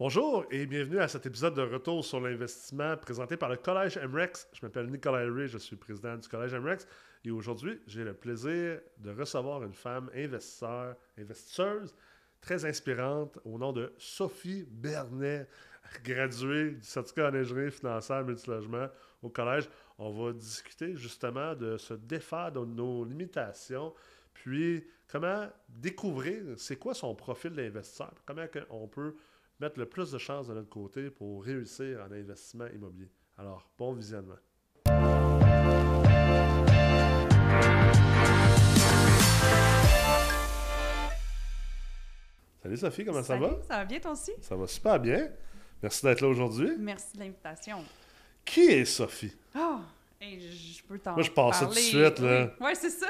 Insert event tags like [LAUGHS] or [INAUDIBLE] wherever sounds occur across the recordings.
Bonjour et bienvenue à cet épisode de Retour sur l'investissement présenté par le Collège MREX. Je m'appelle Nicolas Ray, je suis président du Collège MREX et aujourd'hui, j'ai le plaisir de recevoir une femme investisseur, investisseuse très inspirante au nom de Sophie Bernet, graduée du certificat en ingénierie financière multilogement au collège. On va discuter justement de se défaire de nos limitations, puis comment découvrir c'est quoi son profil d'investisseur, comment on peut mettre le plus de chances de notre côté pour réussir en investissement immobilier. Alors, bon visionnement. Salut Sophie, comment ça va? Ça va bien toi aussi? Ça va super bien. Merci d'être là aujourd'hui. Merci de l'invitation. Qui est Sophie? Oh, je peux t'en Moi, je passe ça tout de suite. Là. Oui, ouais, c'est ça.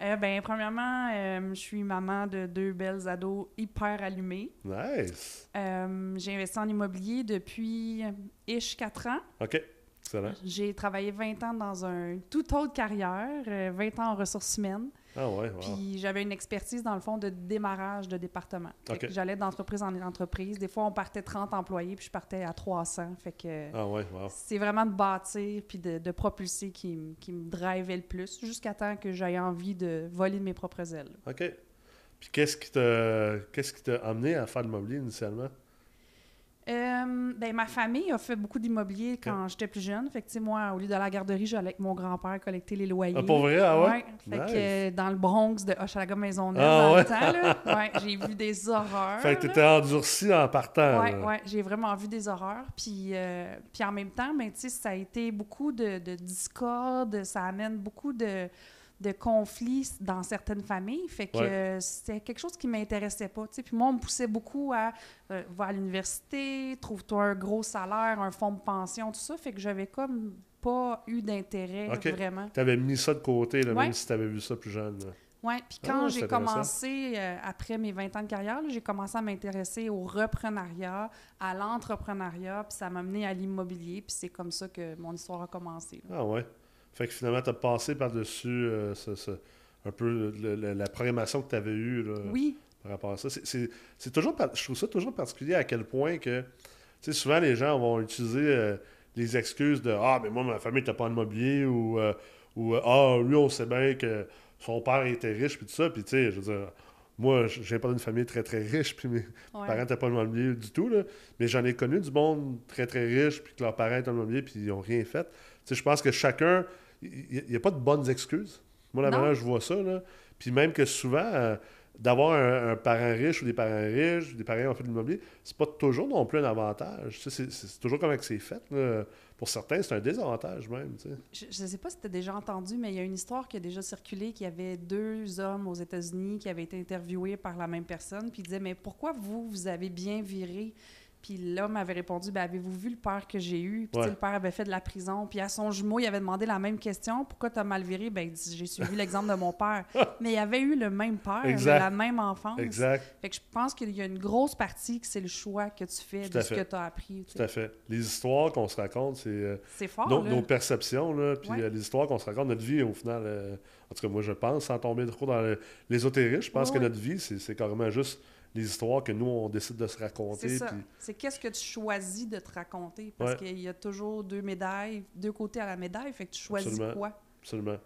Euh, ben, premièrement, euh, je suis maman de deux belles ados hyper allumées. Nice. Euh, j'ai investi en immobilier depuis ish 4 ans. OK. Excellent. J'ai travaillé 20 ans dans un tout autre carrière, 20 ans en ressources humaines. Ah ouais, Puis j'avais une expertise dans le fond de démarrage de département. J'allais d'entreprise en entreprise. Des fois, on partait 30 employés, puis je partais à 300. Fait que ah ouais, c'est vraiment de bâtir puis de, propulser qui, qui me drivait le plus, jusqu'à temps que j'aie envie de voler de mes propres ailes. OK. Puis qu'est-ce qui t'a qu'est-ce qui t'a amené à faire le mobilier initialement? Euh, ben, ma famille a fait beaucoup d'immobilier quand j'étais plus jeune. Fait que, moi, au lieu à la garderie, j'allais avec mon grand-père collecter les loyers. Ah, pour vrai? Ah ouais? Fait que, dans le Bronx de Hochelaga Maisonneuve, ah, dans le temps, [LAUGHS] ouais, j'ai vu des horreurs. Fait que t'étais endurci en partant. Ouais, ouais, j'ai vraiment vu des horreurs. Puis, euh, puis en même temps, ben, ça a été beaucoup de, de discorde, ça amène beaucoup de de conflits dans certaines familles. Fait que c'était quelque chose qui m'intéressait pas. Puis moi, on me poussait beaucoup à euh, va à l'université, trouve-toi un gros salaire, un fonds de pension, tout ça. Fait que j'avais comme pas eu d'intérêt vraiment. Tu avais mis ça de côté, même si tu avais vu ça plus jeune. Oui, puis quand ah, j'ai commencé, euh, après mes 20 ans de carrière, j'ai commencé à m'intéresser au reprenariat, à l'entrepreneuriat, puis ça m'a mené à l'immobilier, puis c'est comme ça que mon histoire a commencé. Ah ouais. Fait que finalement, tu as passé par-dessus euh, un peu la programmation que tu avais eue oui. par rapport à ça. C'est toujours, je trouve ça toujours particulier à quel point que, souvent les gens vont utiliser euh, les excuses de Ah, mais moi, ma famille n'était pas en immobilier ou, euh, ou Ah, lui, on sait bien que son père était riche, puis tout ça. Puis, tu sais, je veux dire, moi, je viens pas d'une famille très, très riche, puis mes parents n'étaient pas immobilier du tout, là, mais j'en ai connu du monde très, très riche, puis que leurs parents étaient en immobilier, puis ils n'ont rien fait. Tu sais, je pense que chacun il n'y a pas de bonnes excuses. Moi, la manière je vois ça, là. Puis même que souvent, euh, d'avoir un, parent riche ou des parents riches, ou des parents qui ont fait de l'immobilier, c'est pas toujours non plus un avantage. C'est toujours comme c'est fait. Pour certains, c'est un désavantage même. Je ne sais pas si tu as déjà entendu, mais il y a une histoire qui a déjà circulé qu'il y avait deux hommes aux États-Unis qui avaient été interviewés par la même personne, puis ils disaient Mais pourquoi vous, vous avez bien viré puis l'homme avait répondu ben, Avez-vous vu le père que j'ai eu? Puis le père avait fait de la prison. Puis à son jumeau, il avait demandé la même question Pourquoi tu as mal viré? Ben, J'ai suivi l'exemple de mon père. [LAUGHS] Mais il avait eu le même père, la même enfance. Exact. Fait que je pense qu'il y a une grosse partie que c'est le choix que tu fais de ce que tu as appris. Tout à fait. Les histoires qu'on se raconte, c'est. Euh, c'est fort. Nos, perceptions, là, puis euh, les histoires qu'on se raconte, notre vie, au final. Euh, en tout cas, moi, je pense, sans tomber trop dans l'ésotérisme, je pense que notre vie, c'est carrément juste les histoires que nous, on décide de se raconter. C'est ça. C'est qu'est-ce que tu choisis de te raconter? Parce qu'il y a toujours deux médailles, deux côtés à la médaille. Fait que tu choisis quoi? Absolument.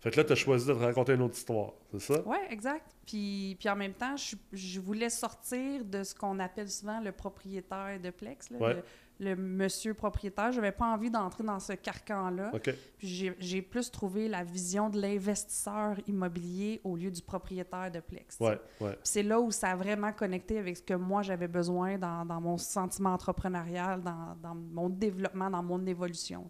Fait que là, tu as choisi de te raconter une autre histoire, c'est ça? Oui, exact. Puis, puis en même temps, je, je voulais sortir de ce qu'on appelle souvent le propriétaire de Plex, le, monsieur propriétaire. Je n'avais pas envie d'entrer dans ce carcan-là. Puis j'ai plus trouvé la vision de l'investisseur immobilier au lieu du propriétaire de Plex. Ouais, ouais. c'est là où ça a vraiment connecté avec ce que moi j'avais besoin dans, dans, mon sentiment entrepreneurial, dans, dans, mon développement, dans mon évolution.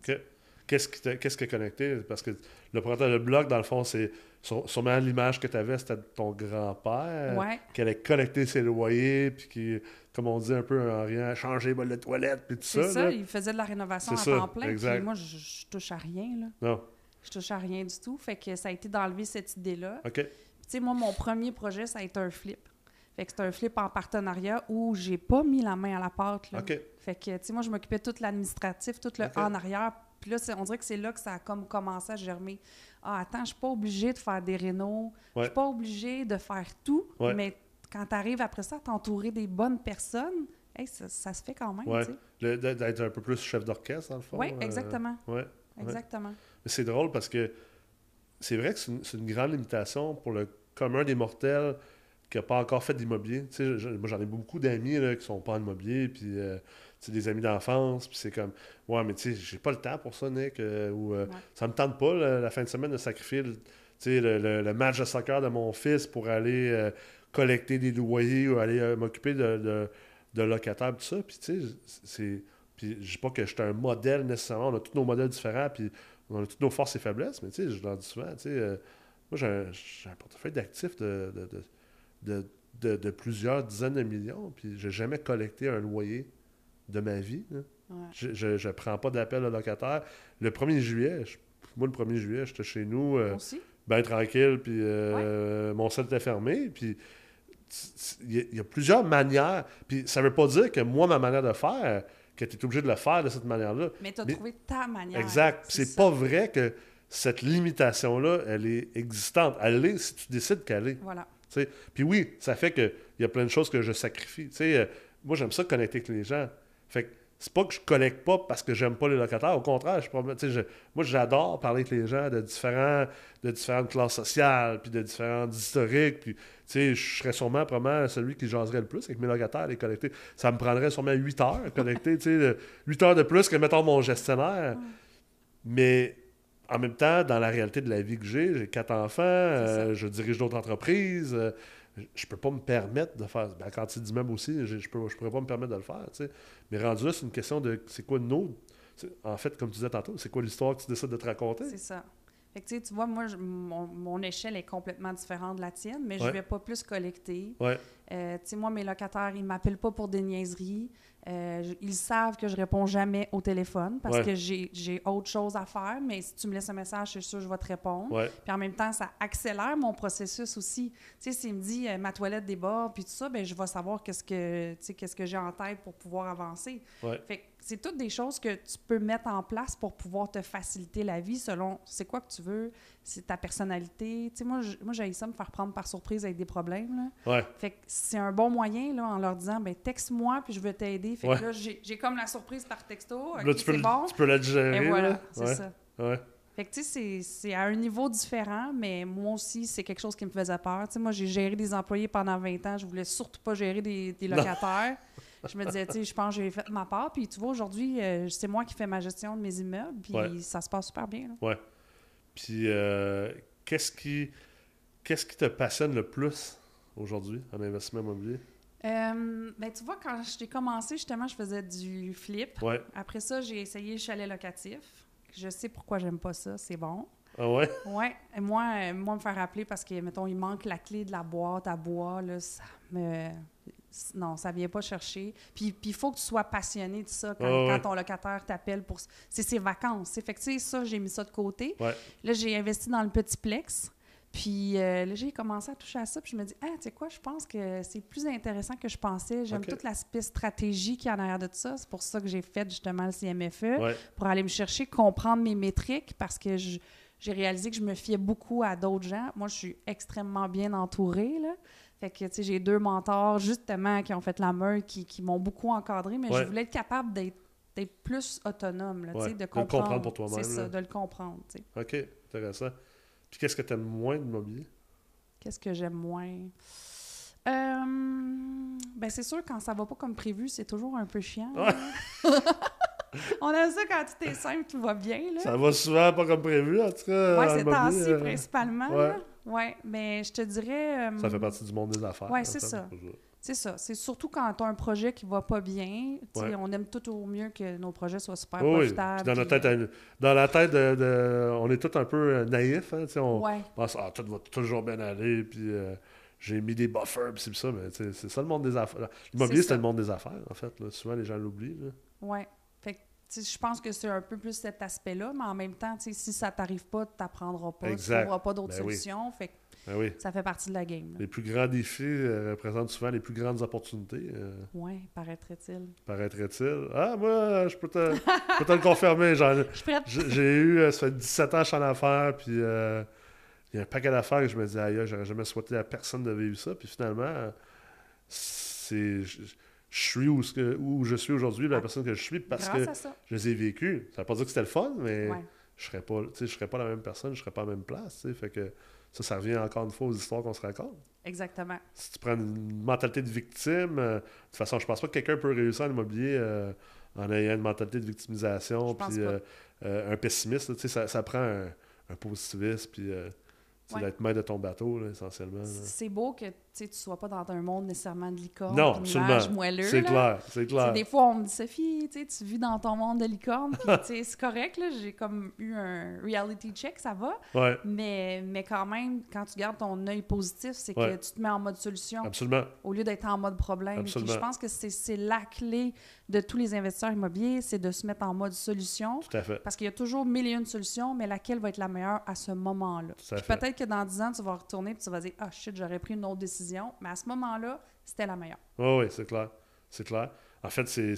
Qu'est-ce qui, qu'est-ce qui est connecté? Parce que le propriétaire de blog, dans le fond, c'est sûrement l'image que tu avais, c'était ton grand-père, ouais. qui allait collecter ses loyers, puis qui, comme on dit un peu en rien, changer les bols de toilette, puis tout ça. C'est ça, il faisait de la rénovation à temps plein. Puis moi, je, je, touche à rien. Là. Non. Je touche à rien du tout. Fait que ça a été d'enlever cette idée-là. OK. Tu sais, moi, mon premier projet, ça a été un flip. Fait que c'est un flip en partenariat où j'ai pas mis la main à la pâte. Là. OK. Fait que, tu sais, moi, je m'occupais de tout l'administratif, tout le en arrière puis là, on dirait que c'est là que ça a comme commencé à germer. Ah, attends, je suis pas obligée de faire des rénaux. Je suis pas obligée de faire tout. Mais quand tu arrives après ça à t'entourer des bonnes personnes, hey, ça, ça se fait quand même, Ouais. D'être un peu plus chef d'orchestre, dans le fond. Oui, euh, exactement. ouais. Exactement. Mais c'est drôle parce que c'est vrai que c'est une, grande limitation pour le commun des mortels qui n'a pas encore fait d'immobilier. Tu sais, moi, j'en ai beaucoup d'amis qui sont pas en immobilier, puis euh, tu sais, des amis d'enfance, puis c'est comme, ouais, mais tu sais, j'ai pas le temps pour ça, Nick, euh, ou euh, Ouais. ça me tente pas, là, la fin de semaine, de sacrifier le, tu sais, le, le- match de soccer de mon fils pour aller collecter des loyers ou aller euh, m'occuper de, de, de locataires, tout ça. Puis tu sais, c'est. Puis je dis pas que je suis un modèle nécessairement, on a tous nos modèles différents, puis on a toutes nos forces et faiblesses, mais tu sais, je leur dis souvent, tu sais, euh, moi j'ai un, portefeuille d'actifs de, de, de, plusieurs dizaines de millions, puis j'ai jamais collecté un loyer de ma vie. Ouais. Je, je, je prends pas d'appel de locataire. Le 1er juillet, je- moi le 1er juillet, j'étais chez nous, euh, ben tranquille, puis euh, mon sel était fermé, puis il y, a- plusieurs manières, puis ça veut pas dire que moi, ma manière de faire, que tu es obligé de le faire de cette manière-là. Mais tu as Mais- trouvé ta manière. Exact. C'est pas vrai que cette limitation-là, elle est existante. Elle est si tu décides qu'elle est. Voilà. Puis oui, ça fait qu'il y a plein de choses que je sacrifie. Euh, moi, j'aime ça connecter avec les gens. Fait que c'est pas que je collecte pas parce que j'aime pas les locataires. Au contraire, je, moi, j'adore parler avec les gens de, différents, de différentes classes sociales, puis de différents historiques. Puis, je serais sûrement probablement celui qui jaserait le plus avec mes locataires, les collecter. Ça me prendrait sûrement 8 heures à collecter, tu sais, de- 8 heures de plus que, mettons, mon gestionnaire. Mais en même temps, dans la réalité de la vie que j'ai, j'ai quatre enfants, euh, je dirige d'autres entreprises. euh, je peux pas me permettre de faire. Ben, quand tu dis même aussi, je, je pourrais pas me permettre de le faire. Mais rendu là, c'est une question de c'est quoi nos. En fait, comme tu disais tantôt, c'est quoi l'histoire que tu décides de te raconter? C'est ça. Fait que, tu vois, moi, je- mon, mon échelle est complètement différente de la tienne, mais je Ouais. vais pas plus collecter. Ouais, Euh, tu sais, moi, mes locataires, ils m'appellent pas pour des niaiseries. Euh, ils savent que je réponds jamais au téléphone parce Ouais. que j'ai j'ai autre chose à faire, mais si tu me laisses un message, je suis sûre que je vais te répondre. ouais, Puis en même temps, ça accélère mon processus aussi. Tu sais, s'il me dit euh, ma toilette déborde puis tout ça, ben je vais savoir qu'est-ce que qu'est-ce que j'ai en tête pour pouvoir avancer. ouais. Fait que c'est toutes des choses que tu peux mettre en place pour pouvoir te faciliter la vie selon c'est quoi que tu veux, c'est ta personnalité. Tu sais, moi, j'ai ça me faire prendre par surprise avec des problèmes. Là. ouais. Fait que c'est un bon moyen là, en leur disant ben texte-moi puis je vais t'aider. Fait Ouais. que là, j'ai comme la surprise par texto. Là, tu peux, bon. tu peux la digérer. Et voilà, là. c'est ouais, ça. Ouais, Fait que, tu sais, c'est- c'est à un niveau différent, mais moi aussi, c'est quelque chose qui me faisait peur. Tu sais, moi, j'ai géré des employés pendant 20 ans. Je voulais surtout pas gérer des, des locataires. [LAUGHS] je me disais, tu sais, je pense que j'ai fait ma part. Puis, tu vois, aujourd'hui, euh, c'est moi qui fais ma gestion de mes immeubles. Puis, Ouais. ça se passe super bien. là. ouais. Puis, euh, qu'est-ce qui, qu'est-ce qui te passionne le plus aujourd'hui en investissement immobilier? Euh, ben, tu vois, quand j'ai commencé, justement, je faisais du flip. Ouais. Après ça, j'ai essayé le chalet locatif. Je sais pourquoi j'aime pas ça. C'est bon. Ah ouais? Ouais, et moi, moi, me faire rappeler parce que, mettons, il manque la clé de la boîte à bois, là, ça me... Non, ça vient pas chercher. Puis il faut que tu sois passionné de ça quand, ouais. quand ton locataire t'appelle pour... C'est ses vacances. Fait que, ça, j'ai mis ça de côté. Ouais. Là, j'ai investi dans le petit plex. Puis euh, là, j'ai commencé à toucher à ça. Puis je me dis, ah, tu sais quoi, je pense que c'est plus intéressant que je pensais. J'aime toute l'aspect stratégie qui est en arrière de ça. C'est pour ça que j'ai fait justement le CMFE Ouais. pour aller me chercher, comprendre mes métriques parce que j'ai réalisé que je me fiais beaucoup à d'autres gens. Moi, je suis extrêmement bien entourée. Là. Fait que, tu sais, j'ai deux mentors, justement, qui ont fait la meute, qui, qui m'ont beaucoup encadré, mais Ouais. je voulais être capable d'être plus autonome, là, Ouais. De de le comprendre. pour toi-même, C'est ça, de le comprendre, tu sais. OK, intéressant. Puis qu'est-ce que tu aimes moins de l'immobilier? Qu'est-ce que j'aime moins? Euh, ben c'est sûr, quand ça va pas comme prévu, c'est toujours un peu chiant. [LAUGHS] On aime ça quand tout est simple, tout va bien. Là. Ça va souvent pas comme prévu, en tout cas. En c'est temps-ci euh, principalement. ouais. là. Ouais, mais je te dirais. euh, Ça fait partie du monde des affaires. Ouais, en c'est ça. C'est ça. C'est surtout quand tu as un projet qui va pas bien. Ouais. On aime tout au mieux que nos projets soient super Oui, oui. profitables. Dans, notre tête, euh, dans la tête de, de- On est tous un peu euh, naïfs. Hein, on Ouais, pense ah, tout va toujours bien aller. Puis euh, j'ai mis des buffers. Puis c'est ça. Mais c'est ça le monde des affaires. L'immobilier, C'est le monde des affaires, en fait. là. Souvent, les gens l'oublient. là. Je pense que c'est un peu plus cet aspect-là, mais en même temps, tu si ça t'arrive pas, tu n'apprendras pas, tu Exact. trouveras pas d'autres Ben oui. solutions. Fait que Ben oui. ça fait partie de la game. là. Les plus grands défis euh, représentent souvent les plus grandes opportunités, euh, Ouais, paraîtrait-il. paraîtrait-il. Ah, moi, je peux te, je peux te le confirmer. J'ai eu, euh, ça fait 17 ans que je suis en affaires, puis euh, il y a un paquet d'affaires que je me disais, aïe, j'aurais jamais souhaité à personne de vivre ça, puis finalement, c'est. Je, suis où, je suis aujourd'hui, la Ah. personne que je suis, parce Grâce que je les ai vécus. Ça veut pas dire que c'était le fun, mais Ouais. je serais pas, je serais pas la même personne, je serais pas à la même place. Fait que ça, ça revient encore une fois aux histoires qu'on se raconte. Exactement. Si tu prends une mentalité de victime, euh, de toute façon, je pense pas que quelqu'un peut réussir en immobilier euh, en ayant une mentalité de victimisation, puis euh, euh, un pessimiste. ça, ça prend un, un positiviste, puis Ouais. d'être maître de ton bateau, là, essentiellement. C'est beau que tu tu sois pas dans un monde nécessairement de licorne. Non, absolument. moelleux. C'est clair, c'est clair. Des fois, on me dit, Sophie, tu vis dans ton monde de licorne, puis c'est correct, là, j'ai comme eu un reality check, ça va, Ouais, mais, mais quand même, quand tu gardes ton œil positif, c'est Ouais. que tu te mets en mode solution absolument. au lieu d'être en mode problème. Je pense que c'est la clé de tous les investisseurs immobiliers, c'est de se mettre en mode solution. Tout à fait. Parce qu'il y a toujours mille et une solutions, mais laquelle va être la meilleure à ce moment-là? Peut-être que dans 10 ans, tu vas retourner et tu vas dire Ah shit, j'aurais pris une autre décision. Mais à ce moment-là, c'était la meilleure. Oui, oui, c'est clair. C'est clair. En fait, c'est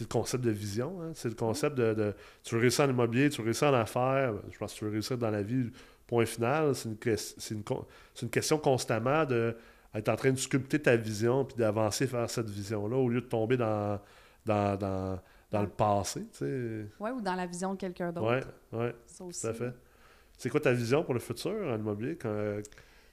le concept de vision. hein. C'est le concept de, de- Tu veux réussir en immobilier, tu veux réussir en affaires. Je pense que tu veux réussir dans la vie, point final. C'est une, une, une question constamment de être en train de sculpter ta vision puis d'avancer vers cette vision-là au lieu de tomber dans, dans, dans, dans le passé. Tu sais. Ouais, ou dans la vision de quelqu'un d'autre. Ça aussi. tout à fait. C'est quoi ta vision pour le futur en immobilier? Quand-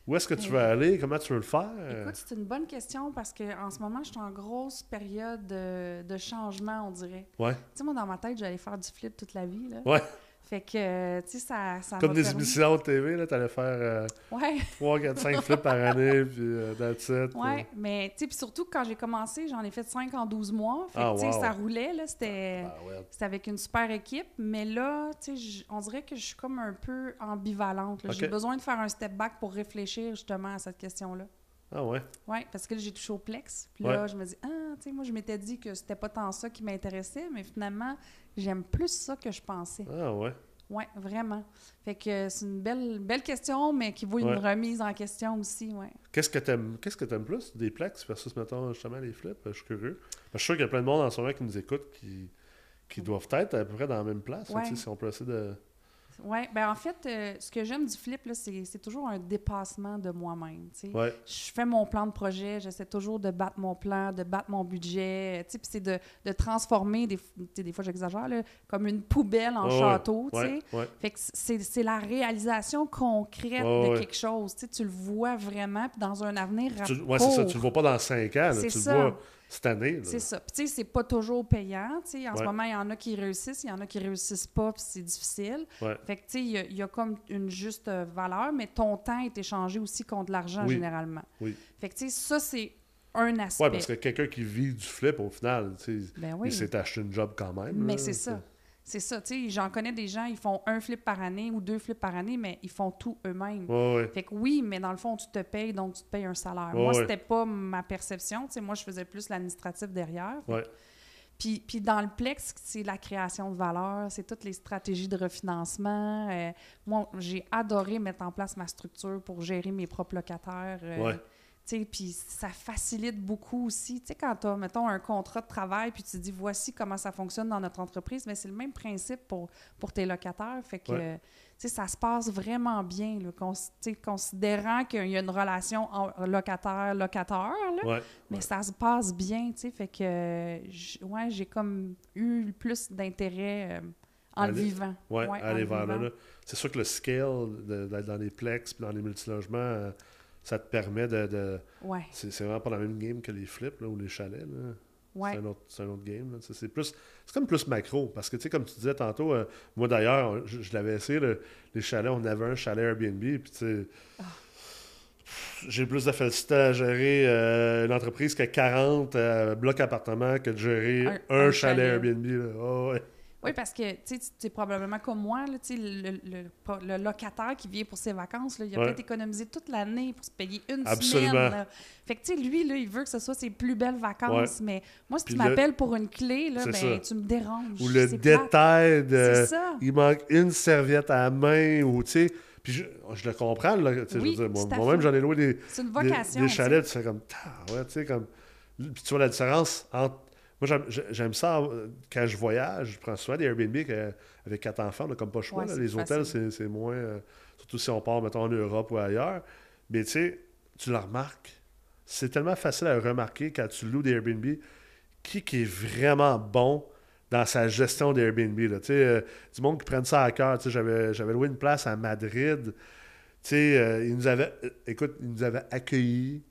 où est-ce que tu veux aller? Comment tu veux le faire? Écoute, c'est une bonne question parce qu'en ce moment, je suis en grosse période de, de changement, on dirait. Ouais. Tu sais, moi, dans ma tête, j'allais faire du flip toute la vie. Là. Ouais. Fait que, euh, tu sais, ça, ça Comme des émissions de TV, là, t'allais faire... euh, Ouais. 3, 4, 5 flips par année, [LAUGHS] puis euh, that's it. Ouais, mais tu sais, puis surtout quand j'ai commencé, j'en ai fait 5 en 12 mois. Fait que, Ah, tu sais, wow. ça roulait, là, c'était... Ah, ouais. C'était avec une super équipe, mais là, tu sais, on dirait que je suis comme un peu ambivalente. J'ai besoin de faire un step back pour réfléchir justement à cette question-là. Ah ouais. Oui, parce que là, j'ai touché au plex. Puis là, Ouais. je me dis, ah, tu sais, moi, je m'étais dit que c'était pas tant ça qui m'intéressait, mais finalement, j'aime plus ça que je pensais. Ah ouais? Oui, vraiment. Fait que c'est une belle, belle question, mais qui vaut une Ouais. remise en question aussi, ouais. Qu'est-ce que t'aimes qu'est-ce que t'aimes plus des plex versus mettons justement les flips? Je suis curieux. Je suis sûr qu'il y a plein de monde en ce moment qui nous écoute qui, qui doivent être à peu près dans la même place. Ouais. sais, si on peut essayer de. Oui, ben en fait, euh, ce que j'aime du flip, c'est toujours un dépassement de moi-même. Ouais. je fais mon plan de projet, j'essaie toujours de battre mon plan, de battre mon budget, sais, puis c'est de, de transformer, des, des fois j'exagère, comme une poubelle en château. Ouais. Ouais. Fait que c'est la réalisation concrète de quelque chose, tu sais, tu le vois vraiment, puis dans un avenir rapide. ouais, c'est ça. Tu le vois pas dans 5 ans. là, tu ça. le vois cette année. C'est ça. Puis tu sais, c'est pas toujours payant, tu sais. En ce moment, il y en a qui réussissent, il y en a qui réussissent pas, puis c'est difficile. Ouais. Fait que tu sais, il y a- il y, a comme une juste euh, valeur, mais ton temps est échangé aussi contre l'argent Oui. généralement. Oui. Fait que tu sais, ça, c'est un aspect. Ouais, parce que quelqu'un qui vit du flip, au final, tu sais, Ben oui. il s'est acheté une job quand même. Mais c'est ça. C'est ça, tu sais, j'en connais des gens, ils font un flip par année ou deux flips par année, mais ils font tout eux-mêmes. Ouais, ouais. Fait que oui, mais dans le fond, tu te payes, donc tu te payes un salaire. Ouais, moi, c'était pas ma perception, tu sais, moi, je faisais plus l'administratif derrière. Que- Puis, puis dans le Plex, c'est la création de valeur, c'est toutes les stratégies de refinancement. Euh, moi, j'ai adoré mettre en place ma structure pour gérer mes propres locataires. euh, Puis ça facilite beaucoup aussi. Tu sais, quand tu as, mettons, un contrat de travail, puis tu dis, voici comment ça fonctionne dans notre entreprise, mais c'est le même principe pour, pour tes locataires. Fait que, Ouais. tu sais, ça se passe vraiment bien, là, cons- considérant qu'il y a une relation locataire-locateur, Ouais. mais ça se passe bien, tu sais. Fait que, ouais, j'ai comme eu plus d'intérêt euh, en le Aller- vivant. Ouais, en aller vers là. C'est sûr que le scale de- d'être dans les plex puis dans les multilogements, euh, ça te permet de. de- Ouais, c'est c'est vraiment pas la même game que les flips là, ou les chalets. là. ouais. C'est un, autre- c'est un autre game. là. C'est c'est plus, c'est comme plus macro. Parce que, tu sais, comme tu disais tantôt, euh, moi d'ailleurs, je, je l'avais essayé, le- les chalets. On avait un chalet Airbnb. Puis, tu sais, Ah. j'ai plus de facilité à gérer euh, une entreprise que 40 euh, blocs appartements que de gérer Un- un, un chalet chalet. Airbnb. là. Ah ouais. Oui, parce que tu es probablement comme moi, là, le, le- le locataire qui vient pour ses vacances, là, il a Ouais. peut-être économisé toute l'année pour se payer une Absolument. semaine. là. Fait que tu sais, lui, là, il veut que ce soit ses plus belles vacances. Mais moi, si Puis tu le- m'appelles pour une clé, là, ben, tu me déranges. Ou le détail de. C'est ça. Il manque une serviette à la main ou tu sais. Puis je, je le comprends, Oui, je veux dire, moi- fait. j'en ai loué des, des, vocation. des chalets, tu fais comme. Ah, ouais, tu sais, comme. Puis tu vois la différence entre. Moi, j'aime- j'ai- j'aime ça euh, quand je voyage. Je prends souvent des Airbnb avec quatre enfants, on n'a comme pas le choix. Ouais, là. c'est Les hôtels, c'est moins. euh, surtout si on part, mettons, en Europe ou ailleurs. Mais tu sais, tu le remarques. C'est tellement facile à remarquer quand tu loues des Airbnb. qui, qui est vraiment bon dans sa gestion d'Airbnb. là? Tu sais, euh, du monde qui prenne ça à cœur. Tu sais, J'avais, j'avais loué une place à Madrid. Tu sais, euh, ils nous avaient, euh, écoute, ils nous avaient accueillis.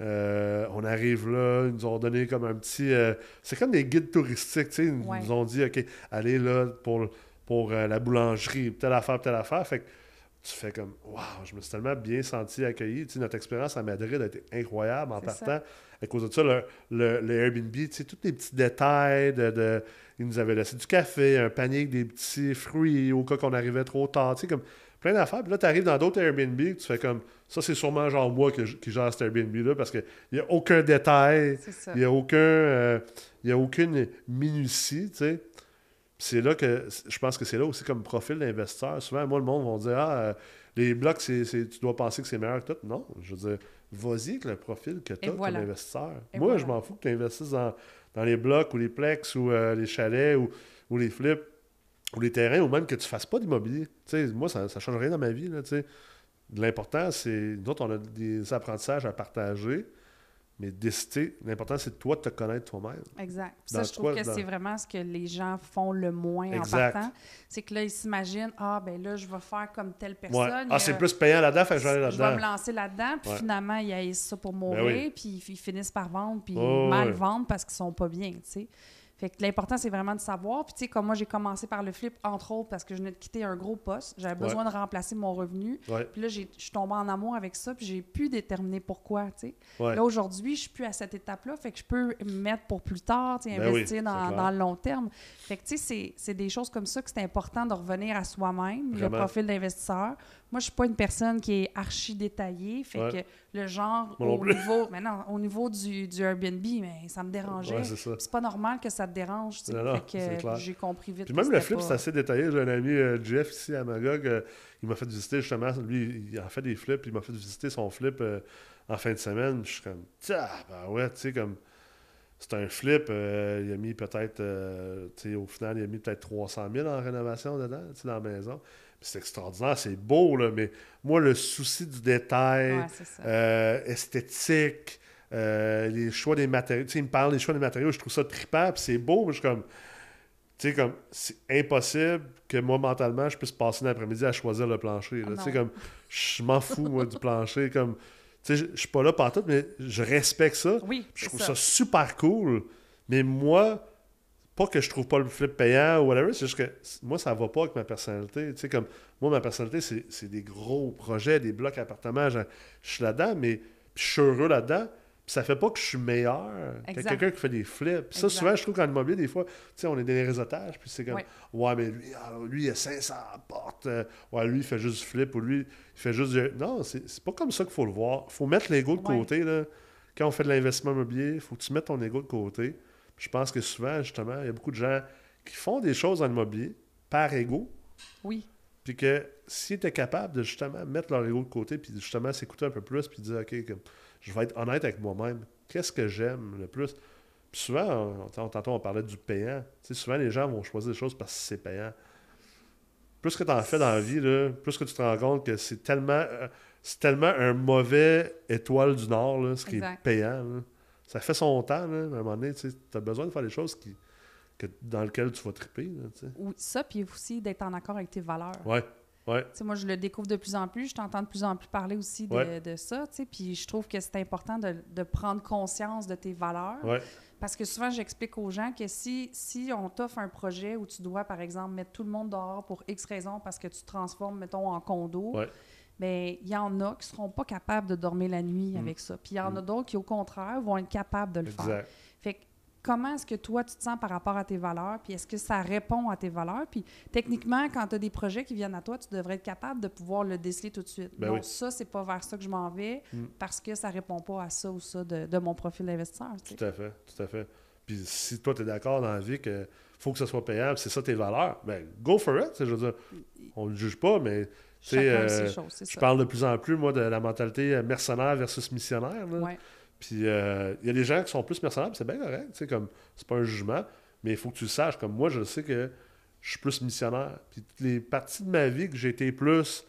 Euh, on arrive là, ils nous ont donné comme un petit. euh, c'est comme des guides touristiques, tu sais. Ils Ouais. nous ont dit, OK, allez là pour, pour euh, la boulangerie, telle affaire, telle affaire. Fait que tu fais comme, waouh, je me suis tellement bien senti accueilli. Tu sais, notre expérience à Madrid a été incroyable en partant. À cause de ça, le, le, le Airbnb, tu sais, tous les petits détails de, de- Ils nous avaient laissé du café, un panier avec des petits fruits au cas qu'on arrivait trop tard, tu sais, comme plein d'affaires. Puis là, tu arrives dans d'autres Airbnb, tu fais comme, ça, c'est sûrement genre moi que qui gère cet Airbnb-là parce qu'il n'y a aucun détail. Il n'y a, aucun, euh, y a aucune minutie, tu sais. C'est là que je pense que c'est là aussi comme profil d'investisseur. Souvent, moi, le monde va dire Ah, euh, les blocs, c'est, tu dois penser que c'est meilleur que tout. Non, je veux dire, vas-y avec le profil que tu as voilà. comme investisseur. Et moi, voilà. je m'en fous que tu investisses dans, dans les blocs ou les plex ou euh, les chalets ou, ou les flips ou les terrains ou même que tu fasses pas d'immobilier. Tu sais, moi, ça ne change rien dans ma vie. Là, tu sais. L'important, c'est. Nous autres, on a des apprentissages à partager, mais décider. L'important, c'est de toi de te connaître toi-même. Exact. Puis ça, je trouve que dans- c'est vraiment ce que les gens font le moins Exact. en partant. C'est que là, ils s'imaginent Ah, ben là, je vais faire comme telle Ouais. personne. Ah, c'est Euh, plus payant là-dedans, fait que je vais aller Je vais me là-dedans. lancer là-dedans, puis Ouais. Ben finalement, ils haïssent ça pour mourir, oui. puis ils finissent par vendre, puis Oh, mal ouais. vendre parce qu'ils sont pas bien, tu sais. Fait que l'important, c'est vraiment de savoir. Puis, tu sais, comme moi, j'ai commencé par le flip, entre autres, parce que je venais de quitter un gros poste. J'avais Ouais. besoin de remplacer mon revenu. Ouais, Puis là, je suis tombée en amour avec ça, puis j'ai pu déterminer pourquoi, tu sais. ouais. Là, aujourd'hui, je suis plus à cette étape-là, fait que je peux me mettre pour plus tard, tu sais, Ben investir dans, dans le long terme. Fait que, tu sais, c'est- des choses comme ça que c'est important de revenir à soi-même, le profil d'investisseur. Moi, je suis pas une personne qui est archi détaillée, fait Ouais. que le genre, au niveau, mais non, au niveau du, du Airbnb, mais ça me dérangeait. Ouais, c'est pas normal que ça te dérange, tu sais. Non, non, Fait que, j'ai compris vite Puis même le flip, pas- c'est assez détaillé. J'ai un ami, euh, Jeff, ici à Magog, euh, il m'a fait visiter justement, lui, il a fait des flips, puis il m'a fait visiter son flip euh, en fin de semaine. Je suis comme, tiens, ben ouais, tu sais, comme, c'est un flip, euh, il a mis peut-être, euh, au final, il a mis peut-être 300 000 en rénovation dedans, dans la maison. C'est extraordinaire, c'est beau, là, mais moi, le souci du détail, Ouais, euh, esthétique, euh, les choix des matériaux. Tu sais, il me parle des choix des matériaux, je trouve ça trippant, puis c'est beau, mais je suis comme. Tu sais, comme, c'est impossible que moi, mentalement, je puisse passer l'après-midi à choisir le plancher. là. Ah tu sais, comme, je m'en fous, moi, du plancher. Comme, tu sais, je suis pas là partout, mais je respecte ça. oui, Je trouve ça. ça. super cool. Mais moi, pas que je trouve pas le flip payant ou whatever, c'est juste que moi, ça va pas avec ma personnalité. Tu sais, comme, moi, ma personnalité, c'est des gros projets, des blocs appartements. Je, suis là-dedans, mais je suis heureux là-dedans. Puis ça fait pas que je suis meilleur que quelqu'un qui fait des flips. Ça, Exact. souvent, je trouve qu'en immobilier, des fois, tu sais, on est dans les réseautages, puis c'est comme, Ouais. ouais, mais lui, alors, lui, il a 500 portes. euh, ouais, lui, il fait juste du flip, ou lui, il fait juste du... Non, c'est pas comme ça qu'il faut le voir. faut mettre l'ego de Ouais. côté, là. Quand on fait de l'investissement immobilier, il faut que tu mettes ton ego de côté. Je pense que souvent, justement, il y a beaucoup de gens qui font des choses en immobilier par ego, Oui, puis que s'ils étaient capables de justement mettre leur ego de côté, puis justement s'écouter un peu plus, puis dire, OK, comme, je vais être honnête avec moi-même. Qu'est-ce que j'aime le plus? Puis souvent, on, on- tantôt, on parlait du payant. Tu sais, souvent, les gens vont choisir des choses parce que c'est payant. Plus que tu en fais dans la vie, là, plus que tu te rends compte que c'est tellement, euh, c'est tellement un mauvais étoile du Nord, là, ce qui Exact. est payant. là. Ça fait son temps, là, à un moment donné. Tu as besoin de faire des choses qui, que, dans lesquelles tu vas triper. Là, ou ça, puis aussi d'être en accord avec tes valeurs. ouais, ouais. Moi, je le découvre de plus en plus. Je t'entends de plus en plus parler aussi de, Ouais. de ça. Puis je trouve que c'est important de, de prendre conscience de tes valeurs. ouais. Parce que souvent, j'explique aux gens que si, si on t'offre un projet où tu dois, par exemple, mettre tout le monde dehors pour X raisons parce que tu te transformes, mettons, en condo, Ouais. bien, il y en a qui seront pas capables de dormir la nuit Mm. avec ça. Puis il y en a Mm. d'autres qui, au contraire, vont être capables de le faire. Exact. Fait que comment est-ce que toi, tu te sens par rapport à tes valeurs? Puis est-ce que ça répond à tes valeurs? Puis techniquement, quand tu as des projets qui viennent à toi, tu devrais être capable de pouvoir le déceler tout de suite. Ben oui. ça, c'est pas vers ça que je m'en vais Mm. parce que ça répond pas à ça ou ça de, de mon profil d'investisseur. sais. Tout à fait, tout à fait. Puis si toi, tu es d'accord dans la vie que faut que ça soit payable, c'est ça tes valeurs, ben go for it. Je veux dire, on ne juge pas, mais Chacun euh, ses choses, c'est je parle de plus en plus, moi, de la mentalité euh, mercenaire versus missionnaire. là. Ouais. Puis euh, il y a des gens qui sont plus mercenaires, c'est bien correct, sais, comme c'est pas un jugement, mais il faut que tu le saches. Comme moi, je sais que je suis plus missionnaire. Puis toutes les parties de ma vie que j'ai été plus,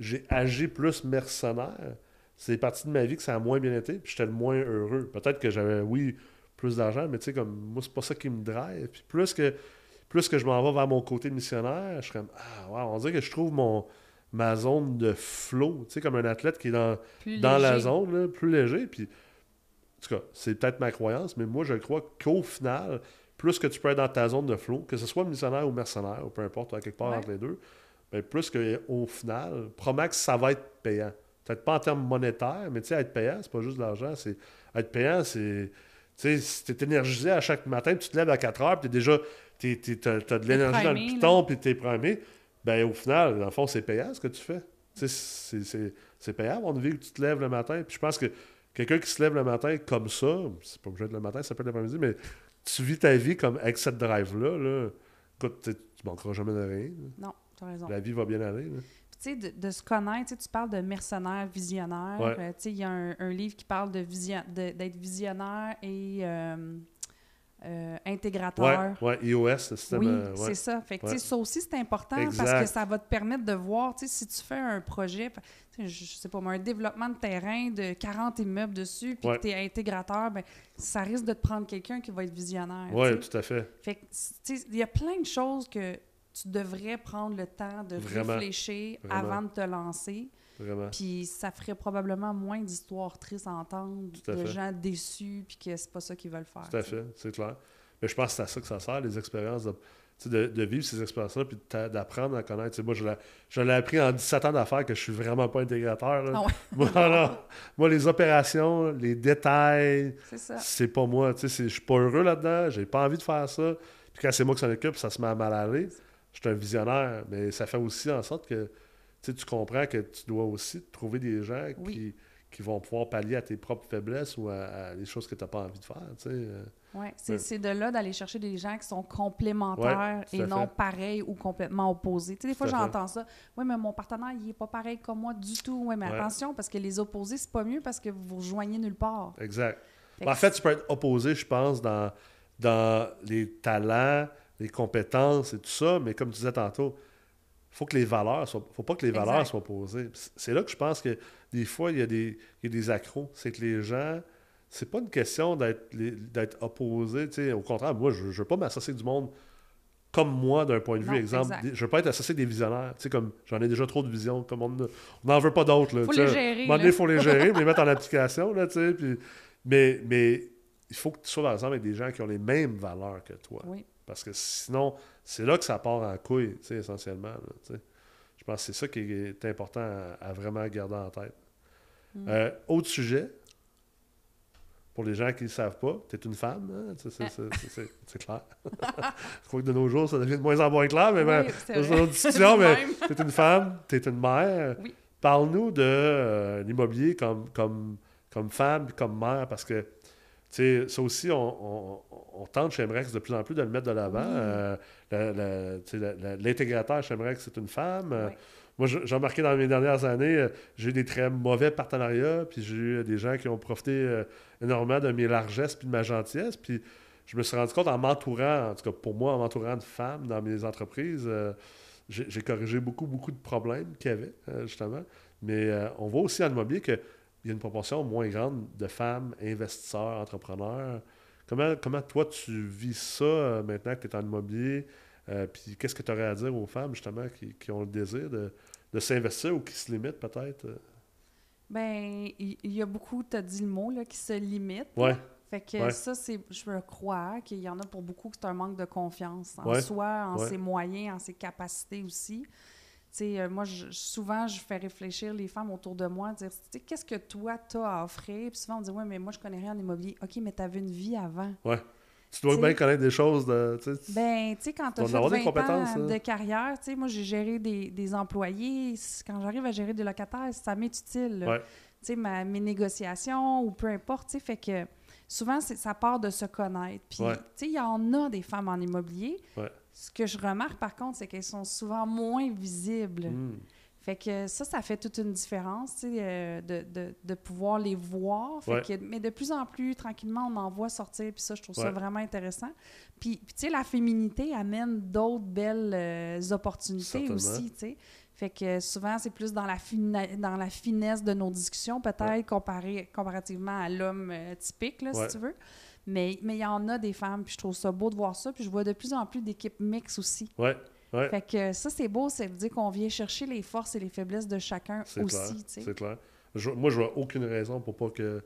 j'ai agi plus mercenaire, c'est les parties de ma vie que ça a moins bien été, puis j'étais le moins heureux. Peut-être que j'avais, oui, plus d'argent, mais tu sais, comme moi, c'est pas ça qui me drive. Puis plus que, plus que je m'en vais vers mon côté missionnaire, je suis comme, ah, wow, on dirait que je trouve mon, ma zone de flow, tu sais, comme un athlète qui est dans, Plus dans la zone, là, plus léger. Puis, en tout cas, c'est peut-être ma croyance, mais moi, je crois qu'au final, plus que tu peux être dans ta zone de flow, que ce soit missionnaire ou mercenaire, ou peu importe, à quelque part Ouais. entre les deux, ben, plus qu'au final, que ça va être payant. Peut-être pas en termes monétaires, mais tu sais, être payant, c'est pas juste de l'argent. C'est, être payant, c'est. Tu sais, si t'es énergisé à chaque matin, tu te lèves à 4 heures, puis t'es déjà. T'as, de l'énergie dans le piton, puis t'es primé, ben au final, dans le fond, c'est payant ce que tu fais. C'est, c'est, c'est payant avoir une vie où tu te lèves le matin. Puis je pense que quelqu'un qui se lève le matin comme ça, c'est pas obligé de le matin, ça peut être l'après-midi, mais tu vis ta vie comme avec cette drive-là, là, écoute, tu manqueras jamais de rien. là. Non, tu as raison. La vie va bien aller. là. Puis, de, de se connaître, tu parles de mercenaire, visionnaire. Ouais. Euh, il y a un, un livre qui parle de vision, de- d'être visionnaire et euh, euh, intégrateur. Ouais, iOS, le système. Oui, euh, ouais. c'est ça. Fait que, Ouais. ça aussi, c'est important parce Exact. que ça va te permettre de voir, si tu fais un projet, je, je sais pas un développement de terrain de 40 immeubles dessus, puis que tu es intégrateur, ben, ça risque de te prendre quelqu'un qui va être visionnaire. sais. tout à fait. Il y a plein de choses que tu devrais prendre le temps de Vraiment. réfléchir Vraiment. avant de te lancer. Vraiment. Puis ça ferait probablement moins d'histoires tristes à entendre, à de fait. gens déçus, puis que c'est pas ça qu'ils veulent faire. Tout à fait, c'est clair. Mais je pense que c'est à ça que ça sert, les expériences, de, de, de vivre ces expériences-là, puis d'apprendre à connaître. Moi, je l'ai- je l'ai appris en 17 ans d'affaires que je suis vraiment pas intégrateur. Ah ouais. [LAUGHS] moi, les opérations, les détails, C'est ça. c'est pas moi. Je suis pas heureux là-dedans, j'ai pas envie de faire ça. Puis quand c'est moi qui s'en occupe, ça se met à mal aller. Je suis un visionnaire, mais ça fait aussi en sorte que tu comprends que tu dois aussi trouver des gens Oui. qui, qui vont pouvoir pallier à tes propres faiblesses ou à, à des choses que tu n'as pas envie de faire. tu sais. Euh, Ouais, c'est de là d'aller chercher des gens qui sont complémentaires Ouais, et non fait. pareils ou complètement opposés. Tu sais, des fois, j'entends ça. Oui, mais mon partenaire, il est pas pareil comme moi du tout. Oui, mais Ouais. attention, parce que les opposés, c'est pas mieux parce que vous vous rejoignez nulle part. Exact. Fait en fait, tu peux être opposé, je pense, dans, dans les talents, les compétences et tout ça, mais comme tu disais tantôt, faut que les valeurs soient, faut pas que les valeurs Exact. soient opposées. Puis C'est là que je pense que des fois, il y a des, il y a des accros. C'est que les gens, c'est pas une question d'être opposé. Au contraire, moi, je ne veux pas m'associer du monde comme moi d'un point de vue. Exemple, exact. je veux pas être associé des visionnaires. Tu sais, comme j'en ai déjà trop de visions, comme on ne- on n'en veut pas d'autres. là, faut les gérer. À un moment donné, là. il faut les gérer, [LAUGHS] les mettre en application, là, tu sais. puis- mais, mais il faut que tu sois ensemble avec des gens qui ont les mêmes valeurs que toi. Oui. Parce que sinon, c'est là que ça part en couille, essentiellement. là. Je pense que c'est ça qui est important à, à vraiment garder en tête. Mm. Euh, autre sujet, pour les gens qui ne le savent pas, tu es une femme, hein? C'est- clair. [LAUGHS] Je crois que de nos jours, ça devient de moins en moins clair, mais ben, Oui, discussion, [LAUGHS] mais Même. tu es une femme, tu es une mère. Oui. Parle-nous de euh, l'immobilier comme, comme, comme femme, comme mère, parce que tu sais, ça aussi, on, on, on tente chez MREX de plus en plus de le mettre de l'avant. Euh, la- la- la- L'intégrateur chez MREX, c'est une femme. Euh. Moi, j'ai remarqué dans mes dernières années, euh, j'ai eu des très mauvais partenariats, puis j'ai eu des gens qui ont profité euh, énormément de mes largesses puis de ma gentillesse. Puis je me suis rendu compte en m'entourant, en tout cas pour moi, en m'entourant de femmes dans mes entreprises, j'ai corrigé beaucoup, beaucoup de problèmes qu'il y avait, justement. Mais on voit aussi en immobilier qu'il y a une proportion moins grande de femmes investisseurs, entrepreneurs. Comment, comment toi, tu vis ça euh, maintenant que tu es en immobilier? Euh, puis qu'est-ce que tu aurais à dire aux femmes, justement, qui, qui ont le désir de, de s'investir ou qui se limitent peut-être? Ben, il il y, a beaucoup, tu as dit le mot, là, qui se limitent. Ouais, Fait que Ouais. ça, c'est, je crois qu'il y en a pour beaucoup que c'est un manque de confiance en Ouais. soi, en ses moyens, en ses capacités aussi. Tu sais, euh, moi, je- souvent, je fais réfléchir les femmes autour de moi, dire, tu sais, qu'est-ce que toi, tu as à offrir? Puis souvent, on dit, ouais, mais moi, je connais rien en immobilier. OK, mais tu avais une vie avant. tu dois T'sais- bien connaître des choses de. tu sais, Ben, tu sais, quand tu dois as fait avoir des 20 compétences, ans hein. de carrière, tu sais, moi, j'ai géré des, des employés. Quand j'arrive à gérer des locataires, ça m'est utile. Ouais. Tu sais, mes négociations ou peu importe, tu sais, fait que souvent, ça part de se connaître. Puis, Ouais. tu sais, il y en a des femmes en immobilier. Ouais. Ce que je remarque, par contre, c'est qu'elles sont souvent moins visibles. hmm, Fait que ça, ça fait toute une différence, tu sais, euh, de, de, de pouvoir les voir. Fait Ouais. que- mais de plus en plus, tranquillement, on en voit sortir, puis ça, je trouve ça vraiment intéressant. Puis, puis, tu sais, la féminité amène d'autres belles euh, opportunités aussi, tu sais. Fait que souvent, c'est plus dans la, dans la finesse de nos discussions, peut-être, comparé, comparativement à l'homme euh, typique, là, si tu veux. Mais mais il y en a des femmes, puis je trouve ça beau de voir ça. Puis je vois de plus en plus d'équipes mixtes aussi. Ouais, ouais. Fait que ça, c'est beau, ça veut dire qu'on vient chercher les forces et les faiblesses de chacun aussi. C'est clair. Je- moi, je vois aucune raison pour pas que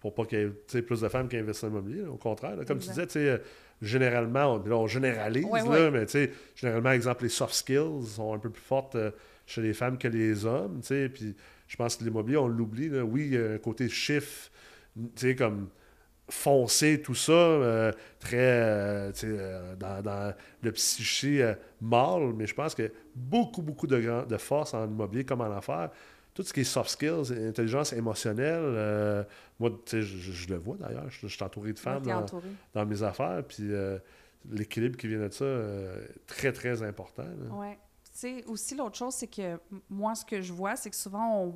pour pas qu'il y ait plus de femmes qui investissent dans l'immobilier. là. Au contraire, là. comme tu Exact. disais, tu euh, généralement, on, là, on généralise, Ouais, là, ouais. mais généralement, exemple, les soft skills sont un peu plus fortes euh, chez les femmes que les hommes. Puis je pense que l'immobilier, on l'oublie. là. Oui, il y a un côté chiffre, tu sais, comme foncé, tout ça, euh, très euh, euh, dans, dans le psyché mâle, mais je pense que beaucoup, beaucoup de, grand- de force en immobilier comme en affaires. Tout ce qui est soft skills, intelligence émotionnelle, moi, je, le vois d'ailleurs, je, je suis entouré de femmes dans, mes affaires, puis l'équilibre qui vient de ça, très, très important. Ouais. Tu sais, aussi, l'autre chose, c'est que moi, ce que je vois, c'est que souvent, on,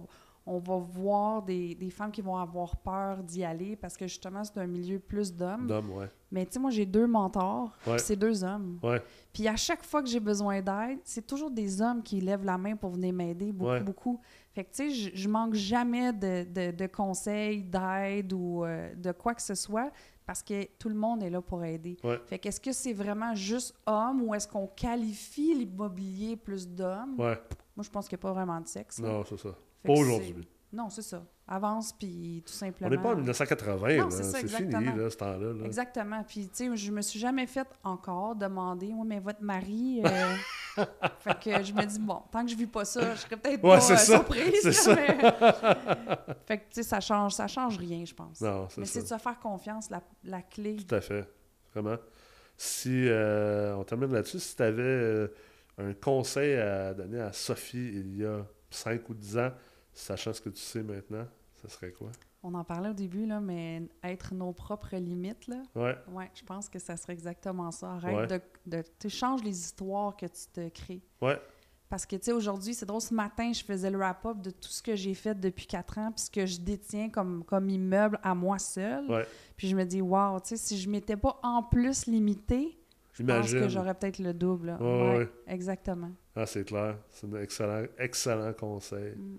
on va voir des, des femmes qui vont avoir peur d'y aller parce que justement, c'est un milieu plus d'hommes. D'hommes, ouais. Mais tu sais, moi, j'ai deux mentors, Ouais. c'est deux hommes. Ouais, Puis à chaque fois que j'ai besoin d'aide, c'est toujours des hommes qui lèvent la main pour venir m'aider, beaucoup, Ouais. beaucoup. Fait que, tu sais, je, manque jamais de, de- de conseils, d'aide ou euh, de quoi que ce soit parce que tout le monde est là pour aider. Ouais. Fait que est-ce que c'est vraiment juste homme ou est-ce qu'on qualifie l'immobilier plus d'hommes? ouais. Moi, je pense qu'il n'y a pas vraiment de sexe. Non, c'est ça. Pas aujourd'hui. Non, c'est ça. Avance, puis tout simplement. On n'est pas en 1980, Non, là. c'est ça, fini, là, ce temps-là. là. Exactement. Puis, tu sais, je me suis jamais fait encore demander, oui, mais votre mari. euh, [LAUGHS] fait que je me dis, bon, tant que je vis pas ça, je serais peut-être Ouais, pas euh, ça, surprise. là, ça. mais- [LAUGHS] fait que, tu sais, ça change, ça change rien, je pense. Non, c'est mais c'est ça. de se faire confiance, la, la clé. Tout à fait. Vraiment. Si euh, on termine là-dessus, si tu avais un conseil à donner à Sophie il y a 5 ou 10 ans, sachant ce que tu sais maintenant, ce serait quoi? On en parlait au début, là, mais être nos propres limites, là. Ouais, Ouais, je pense que ça serait exactement ça. Arrête Ouais. de, de. Tu changes les histoires que tu te crées. ouais, Parce que, tu sais, aujourd'hui, c'est drôle, ce matin, je faisais le wrap-up de tout ce que j'ai fait depuis quatre ans, puis ce que je détiens comme, comme immeuble à moi ouais. Puis je me dis, wow, tu sais, si je m'étais pas en plus limitée, je pense que j'aurais peut-être le double. là. Ouais, ouais. Exactement. Ah, c'est clair. C'est un excellent, excellent conseil. Mm.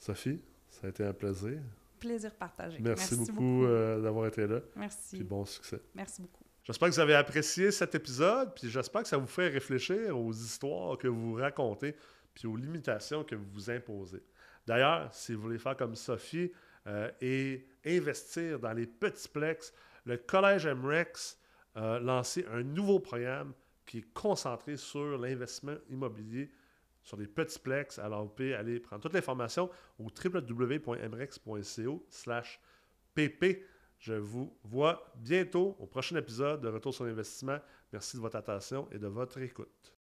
Sophie, ça a été un plaisir. Plaisir partagé. Merci, beaucoup, euh, d'avoir été là. Merci. Puis bon succès. Merci beaucoup. J'espère que vous avez apprécié cet épisode, puis j'espère que ça vous fait réfléchir aux histoires que vous racontez, puis aux limitations que vous vous imposez. D'ailleurs, si vous voulez faire comme Sophie euh, et investir dans les petits plex, le Collège MREX a lancé un nouveau programme qui est concentré sur l'investissement immobilier sur les petits plex. Alors, vous pouvez aller prendre toute l'information au www.mrex.co slash pp. Je vous vois bientôt au prochain épisode de Retour sur l'investissement. Merci de votre attention et de votre écoute.